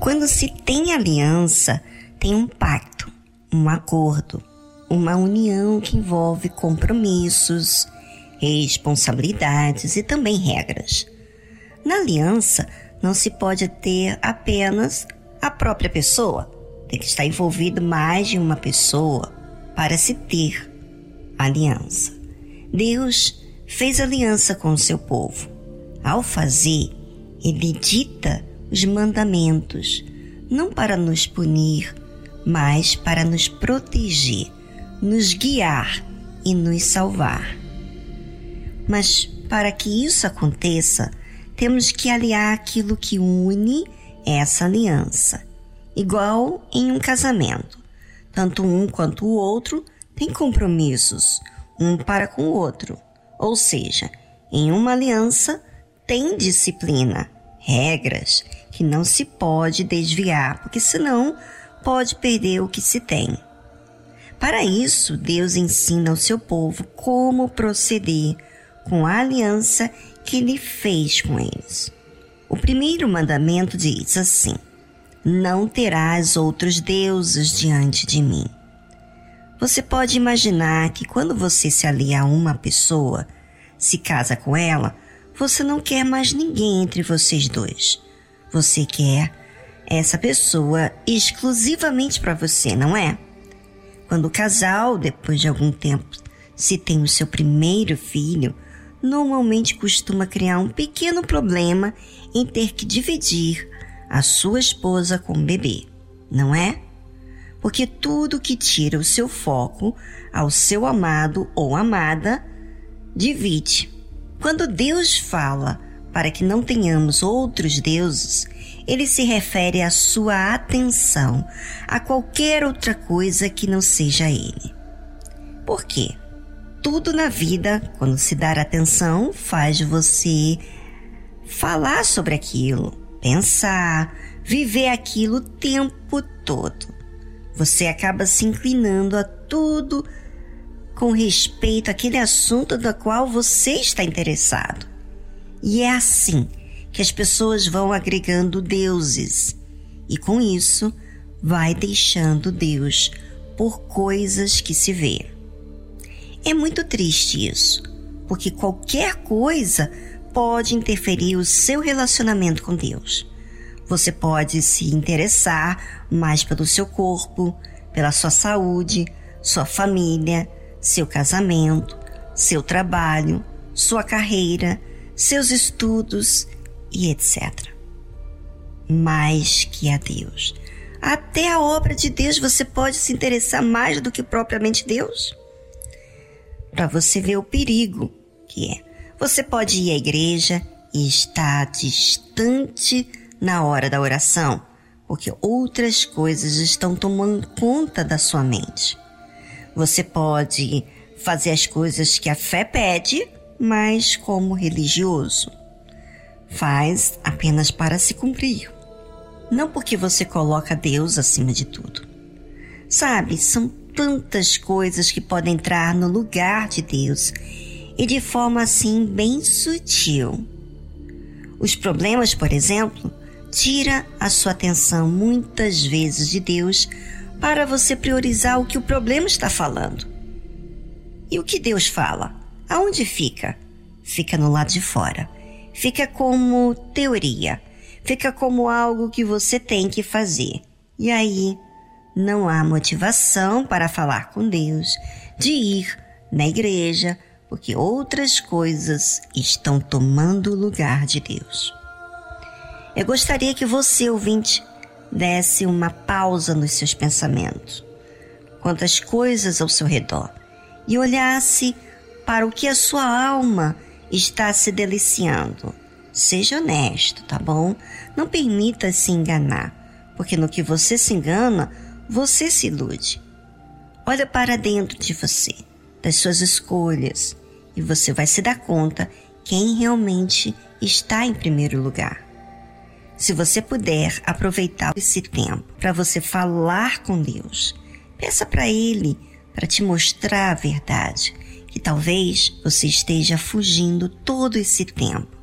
Quando se tem aliança, tem um pacto, um acordo, uma união que envolve compromissos, responsabilidades e também regras. Na aliança, não se pode ter apenas a própria pessoa, tem que estar envolvido mais de uma pessoa para se ter aliança. Deus fez aliança com o seu povo. Ao fazer, ele dita os mandamentos, não para nos punir, mas para nos proteger, nos guiar e nos salvar. Mas para que isso aconteça, temos que aliar aquilo que une essa aliança, igual em um casamento. Tanto um quanto o outro têm compromissos, um para com o outro. Ou seja, em uma aliança tem disciplina, regras que não se pode desviar, porque senão pode perder o que se tem. Para isso, Deus ensina ao seu povo como proceder com a aliança que ele fez com eles. O primeiro mandamento diz assim: Não terás outros deuses diante de mim. Você pode imaginar que quando você se alia a uma pessoa, se casa com ela, você não quer mais ninguém entre vocês dois. Você quer essa pessoa exclusivamente para você, não é? Quando o casal, depois de algum tempo, se tem o seu primeiro filho, normalmente costuma criar um pequeno problema em ter que dividir a sua esposa com o bebê, não é? Porque tudo que tira o seu foco ao seu amado ou amada divide. Quando Deus fala para que não tenhamos outros deuses, ele se refere à sua atenção a qualquer outra coisa que não seja ele. Por quê? Tudo na vida, quando se dar atenção, faz você falar sobre aquilo, pensar, viver aquilo o tempo todo. Você acaba se inclinando a tudo com respeito àquele assunto do qual você está interessado. E é assim que as pessoas vão agregando deuses e com isso vai deixando Deus por coisas que se vê. É muito triste isso, porque qualquer coisa pode interferir o seu relacionamento com Deus. Você pode se interessar mais pelo seu corpo, pela sua saúde, sua família, seu casamento, seu trabalho, sua carreira, seus estudos e etc. Mais que a Deus. Até a obra de Deus você pode se interessar mais do que propriamente Deus? Para você ver o perigo que é. Você pode ir à igreja e estar distante na hora da oração, porque outras coisas estão tomando conta da sua mente. Você pode fazer as coisas que a fé pede, mas como religioso. Faz apenas para se cumprir. Não porque você coloca Deus acima de tudo. Sabe, são tantas coisas que podem entrar no lugar de Deus e de forma assim bem sutil. Os problemas, por exemplo, tira a sua atenção muitas vezes de Deus para você priorizar o que o problema está falando. E o que Deus fala? Aonde fica? Fica no lado de fora. Fica como teoria. Fica como algo que você tem que fazer. E aí não há motivação para falar com Deus, de ir na igreja, porque outras coisas estão tomando o lugar de Deus. Eu gostaria que você, ouvinte, desse uma pausa nos seus pensamentos, quanto às coisas ao seu redor, e olhasse para o que a sua alma está se deliciando. Seja honesto, tá bom? Não permita se enganar, porque no que você se engana, você se ilude. Olha para dentro de você, das suas escolhas, e você vai se dar conta quem realmente está em primeiro lugar. Se você puder aproveitar esse tempo para você falar com Deus, peça para Ele para te mostrar a verdade que talvez você esteja fugindo todo esse tempo.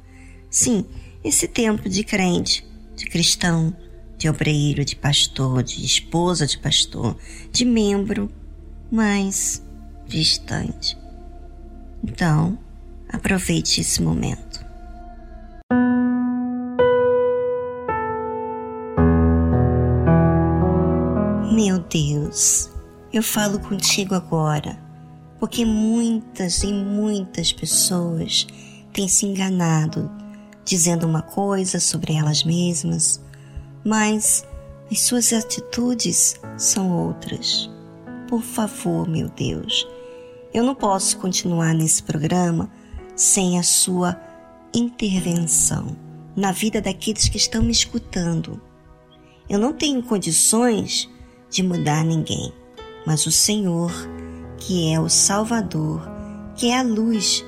Sim, esse tempo de crente, de cristão, de obreiro, de pastor, de esposa de pastor, de membro mais distante. Então, aproveite esse momento. Meu Deus, eu falo contigo agora, porque muitas e muitas pessoas têm se enganado dizendo uma coisa sobre elas mesmas, mas as suas atitudes são outras. Por favor, meu Deus, eu não posso continuar nesse programa sem a sua intervenção na vida daqueles que estão me escutando. Eu não tenho condições de mudar ninguém, mas o Senhor, que é o Salvador, que é a luz,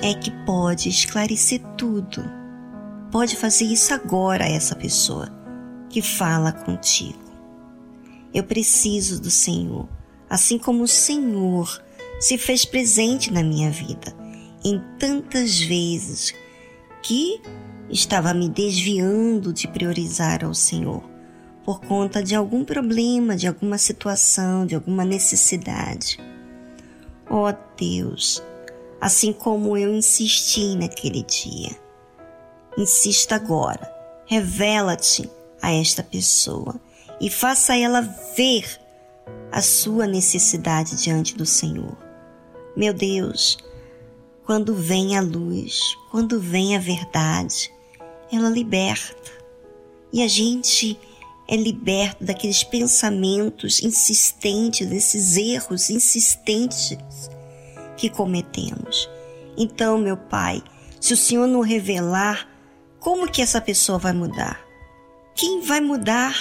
é que pode esclarecer tudo. Pode fazer isso agora a essa pessoa que fala contigo. Eu preciso do Senhor, assim como o Senhor se fez presente na minha vida em tantas vezes que estava me desviando de priorizar ao Senhor por conta de algum problema, de alguma situação, de alguma necessidade. Oh Deus, assim como eu insisti naquele dia, insista agora, revela-te a esta pessoa e faça ela ver a sua necessidade diante do Senhor. Meu Deus, quando vem a luz, quando vem a verdade, ela liberta. E a gente é liberto daqueles pensamentos insistentes, desses erros insistentes que cometemos. Então, meu Pai, se o Senhor não revelar, como que essa pessoa vai mudar? Quem vai mudar?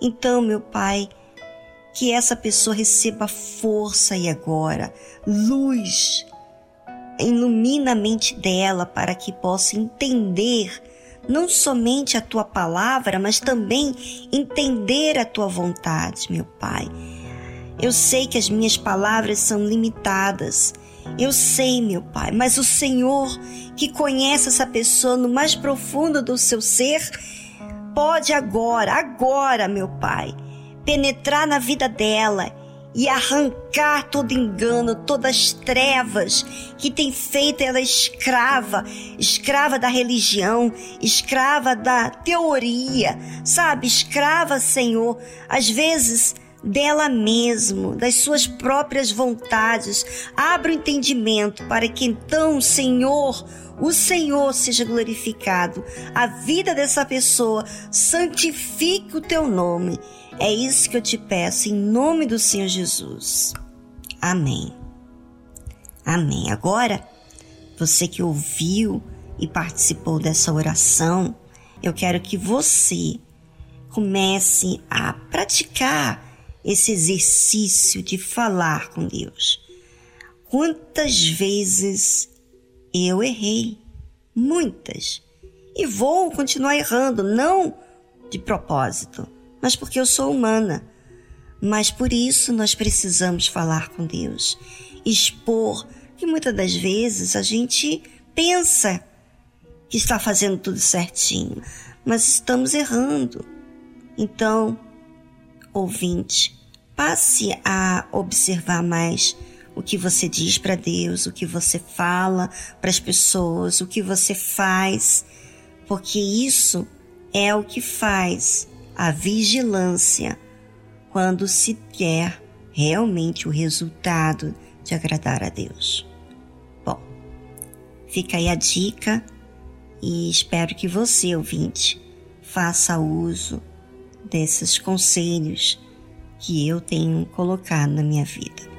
Então, meu Pai, que essa pessoa receba força e agora, luz, ilumina a mente dela para que possa entender não somente a tua palavra, mas também entender a tua vontade, meu Pai. Eu sei que as minhas palavras são limitadas. Eu sei, meu Pai, mas o Senhor, que conhece essa pessoa no mais profundo do seu ser, pode agora, agora, meu Pai, penetrar na vida dela e arrancar todo engano, todas as trevas que tem feito ela escrava, escrava da religião, escrava da teoria, sabe? Escrava, Senhor, às vezes dela mesmo, das suas próprias vontades. Abra o entendimento para que então, Senhor, o Senhor seja glorificado. A vida dessa pessoa santifique o teu nome é isso que eu te peço em nome do Senhor Jesus. Amém. Amém. Agora, você que ouviu e participou dessa oração, eu quero que você comece a praticar esse exercício de falar com Deus. Quantas vezes eu errei? Muitas. E vou continuar errando, não de propósito mas porque eu sou humana. Mas por isso nós precisamos falar com Deus, expor que muitas das vezes a gente pensa que está fazendo tudo certinho, mas estamos errando. Então, ouvinte, passe a observar mais o que você diz para Deus, o que você fala para as pessoas, o que você faz, porque isso é o que faz a vigilância quando se quer realmente o resultado de agradar a Deus. Bom, fica aí a dica e espero que você, ouvinte, faça uso desses conselhos que eu tenho colocado na minha vida.